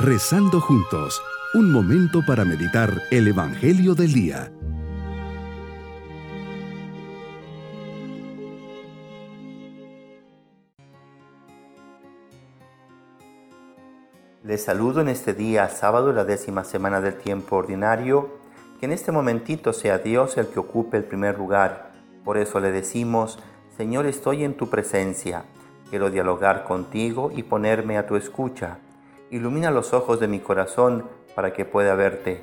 Rezando juntos, un momento para meditar el Evangelio del Día. Les saludo en este día, sábado, la décima semana del tiempo ordinario. Que en este momentito sea Dios el que ocupe el primer lugar. Por eso le decimos, Señor, estoy en tu presencia Quiero dialogar contigo y ponerme a tu escucha. Ilumina los ojos de mi corazón para que pueda verte.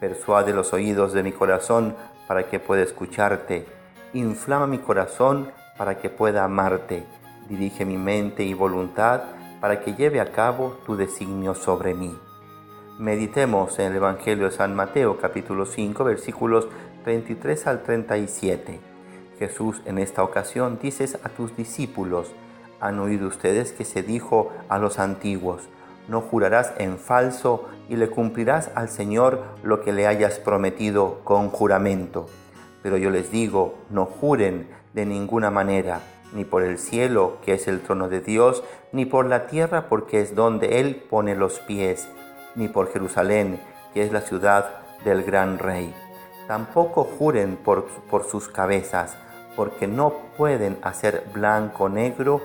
Persuade los oídos de mi corazón para que pueda escucharte. Inflama mi corazón para que pueda amarte. Dirige mi mente y voluntad para que lleve a cabo tu designio sobre mí. Meditemos en el Evangelio de San Mateo capítulo 5 versículos 33 al 37. Jesús en esta ocasión dices a tus discípulos, han oído ustedes que se dijo a los antiguos, no jurarás en falso y le cumplirás al Señor lo que le hayas prometido con juramento. Pero yo les digo, no juren de ninguna manera, ni por el cielo, que es el trono de Dios, ni por la tierra, porque es donde Él pone los pies, ni por Jerusalén, que es la ciudad del gran rey. Tampoco juren por, sus cabezas, porque no pueden hacer blanco negro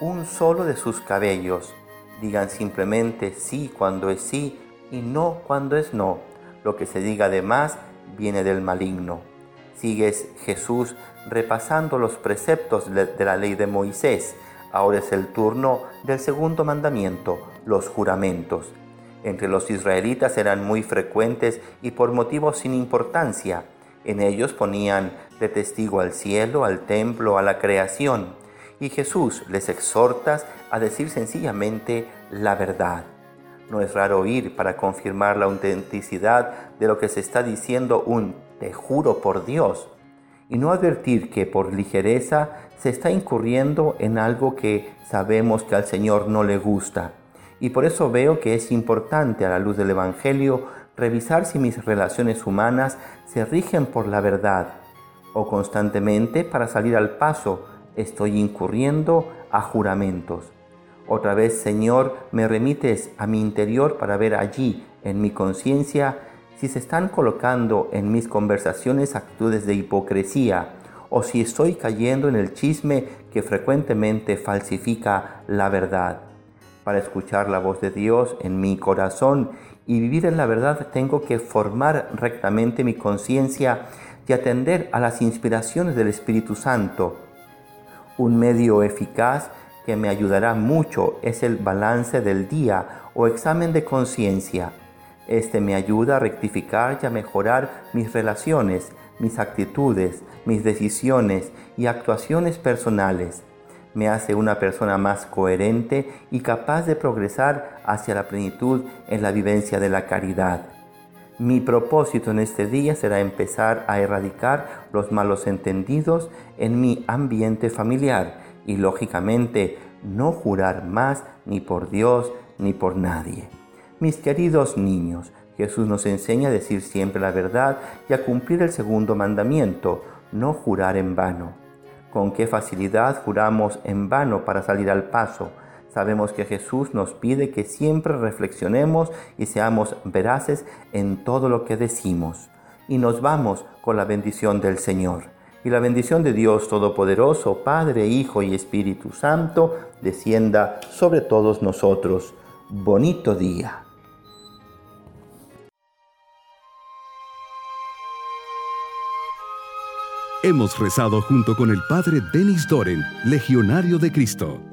un solo de sus cabellos. Digan simplemente sí cuando es sí y no cuando es no. Lo que se diga además viene del maligno. Sigues Jesús repasando los preceptos de la ley de Moisés. Ahora es el turno del segundo mandamiento, los juramentos. Entre los israelitas eran muy frecuentes y por motivos sin importancia. En ellos ponían de testigo al cielo, al templo, a la creación y Jesús les exhorta a decir sencillamente la verdad. No es raro oír para confirmar la autenticidad de lo que se está diciendo un te juro por Dios y no advertir que por ligereza se está incurriendo en algo que sabemos que al Señor no le gusta. Y por eso veo que es importante a la luz del Evangelio revisar si mis relaciones humanas se rigen por la verdad o constantemente para salir al paso estoy incurriendo a juramentos. Otra vez, Señor, me remites a mi interior para ver allí, en mi conciencia, si se están colocando en mis conversaciones actitudes de hipocresía o si estoy cayendo en el chisme que frecuentemente falsifica la verdad. Para escuchar la voz de Dios en mi corazón y vivir en la verdad tengo que formar rectamente mi conciencia y atender a las inspiraciones del Espíritu Santo un medio eficaz que me ayudará mucho es el balance del día o examen de conciencia. Este me ayuda a rectificar y a mejorar mis relaciones, mis actitudes, mis decisiones y actuaciones personales. Me hace una persona más coherente y capaz de progresar hacia la plenitud en la vivencia de la caridad. Mi propósito en este día será empezar a erradicar los malos entendidos en mi ambiente familiar y lógicamente no jurar más ni por Dios ni por nadie. Mis queridos niños, Jesús nos enseña a decir siempre la verdad y a cumplir el segundo mandamiento, no jurar en vano. Con qué facilidad juramos en vano para salir al paso Sabemos que Jesús nos pide que siempre reflexionemos y seamos veraces en todo lo que decimos. Y nos vamos con la bendición del Señor. Y la bendición de Dios Todopoderoso, Padre, Hijo y Espíritu Santo, descienda sobre todos nosotros. Bonito día. Hemos rezado junto con el Padre Denis Doren, Legionario de Cristo.